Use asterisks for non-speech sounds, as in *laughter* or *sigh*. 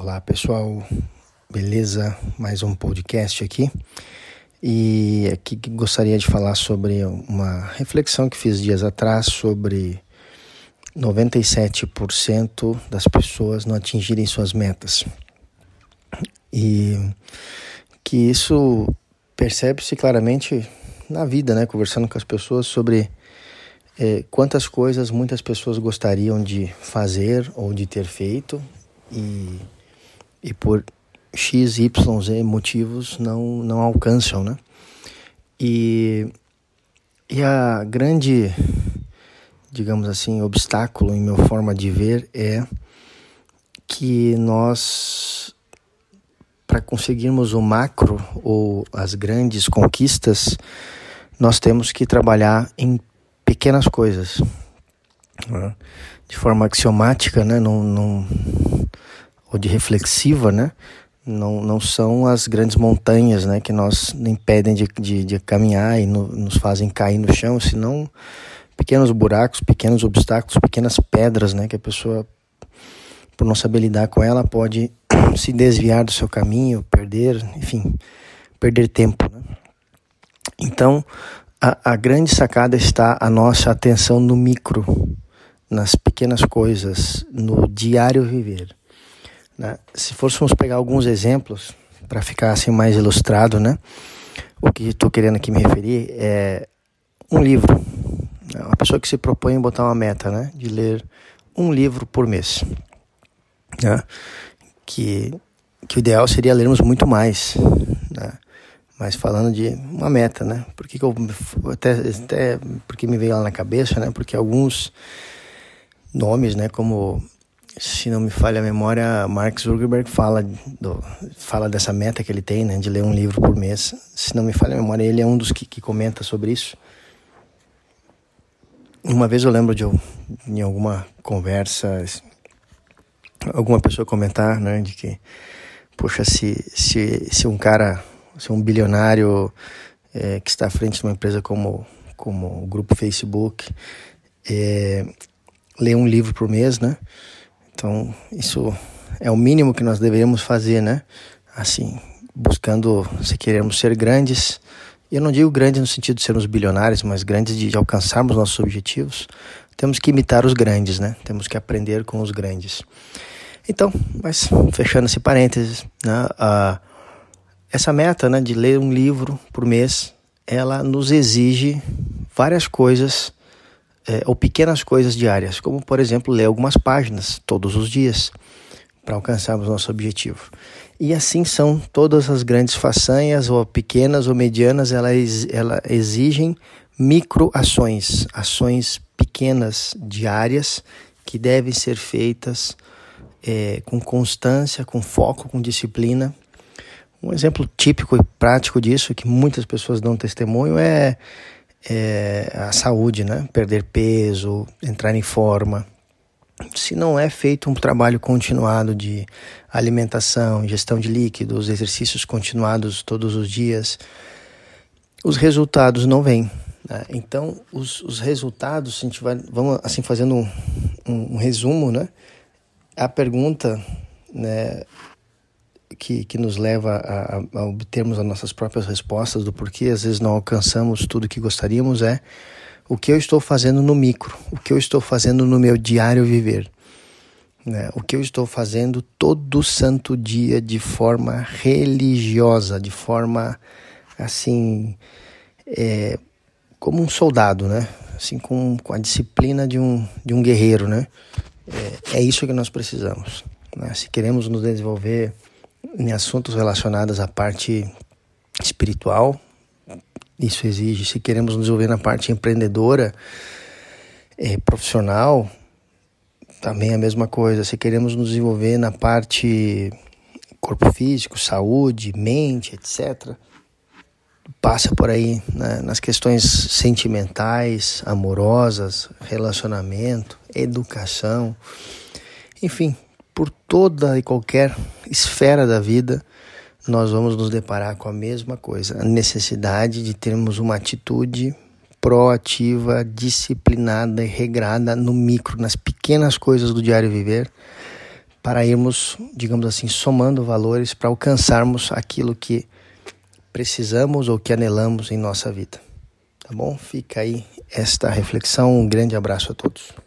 Olá pessoal, beleza? Mais um podcast aqui. E aqui gostaria de falar sobre uma reflexão que fiz dias atrás sobre 97% das pessoas não atingirem suas metas. E que isso percebe-se claramente na vida, né? Conversando com as pessoas sobre é, quantas coisas muitas pessoas gostariam de fazer ou de ter feito e, e por X, Y, Z motivos não, não alcançam, né? E, e a grande, digamos assim, obstáculo em minha forma de ver é que nós, para conseguirmos o macro ou as grandes conquistas, nós temos que trabalhar em pequenas coisas. Né? De forma axiomática, né? Não, não, ou de reflexiva, né? não, não são as grandes montanhas né, que nos impedem de, de, de caminhar e no, nos fazem cair no chão, senão pequenos buracos, pequenos obstáculos, pequenas pedras né, que a pessoa, por não saber lidar com ela, pode *coughs* se desviar do seu caminho, perder, enfim, perder tempo. Né? Então, a, a grande sacada está a nossa atenção no micro, nas pequenas coisas, no diário viver. Né? Se fôssemos pegar alguns exemplos para ficar assim mais ilustrado, né? O que estou querendo aqui me referir é um livro. Né? Uma pessoa que se propõe a botar uma meta, né? De ler um livro por mês. Né? Que, que o ideal seria lermos muito mais, né? Mas falando de uma meta, né? Porque eu até, até porque me veio lá na cabeça, né? Porque alguns nomes, né? Como se não me falha a memória, Mark Zuckerberg fala, do, fala dessa meta que ele tem, né, de ler um livro por mês. Se não me falha a memória, ele é um dos que, que comenta sobre isso. Uma vez eu lembro de em alguma conversa, alguma pessoa comentar, né, de que, poxa, se, se, se um cara, se um bilionário é, que está à frente de uma empresa como, como o grupo Facebook, é, lê um livro por mês, né, então, isso é o mínimo que nós deveríamos fazer, né? Assim, buscando, se queremos ser grandes, eu não digo grandes no sentido de sermos bilionários, mas grandes de, alcançarmos nossos objetivos, temos que imitar os grandes, né? Temos que aprender com os grandes. Então, mas fechando esse parênteses, né? Essa meta, né, de ler um livro por mês, ela nos exige várias coisas é, ou pequenas coisas diárias, como por exemplo ler algumas páginas todos os dias para alcançarmos nosso objetivo. E assim são todas as grandes façanhas, ou pequenas ou medianas, elas, elas exigem microações, ações pequenas diárias que devem ser feitas é, com constância, com foco, com disciplina. Um exemplo típico e prático disso, que muitas pessoas dão testemunho, é é, a saúde, né? Perder peso, entrar em forma. Se não é feito um trabalho continuado de alimentação, gestão de líquidos, exercícios continuados todos os dias, os resultados não vêm. Né? Então, os, os resultados, a gente vai, vamos assim fazendo um, um, um resumo, né? A pergunta, né? Que, que nos leva a, a obtermos as nossas próprias respostas do porquê às vezes não alcançamos tudo que gostaríamos é o que eu estou fazendo no micro, o que eu estou fazendo no meu diário viver, né? o que eu estou fazendo todo santo dia de forma religiosa, de forma assim, é, como um soldado, né? assim com, com a disciplina de um, de um guerreiro. Né? É, é isso que nós precisamos. Né? Se queremos nos desenvolver em assuntos relacionados à parte espiritual. Isso exige, se queremos nos desenvolver na parte empreendedora, é, profissional, também a mesma coisa. Se queremos nos desenvolver na parte corpo físico, saúde, mente, etc., passa por aí né, nas questões sentimentais, amorosas, relacionamento, educação, enfim, por toda e qualquer esfera da vida, nós vamos nos deparar com a mesma coisa, a necessidade de termos uma atitude proativa, disciplinada e regrada no micro, nas pequenas coisas do diário viver, para irmos, digamos assim, somando valores para alcançarmos aquilo que precisamos ou que anelamos em nossa vida. Tá bom? Fica aí esta reflexão. Um grande abraço a todos.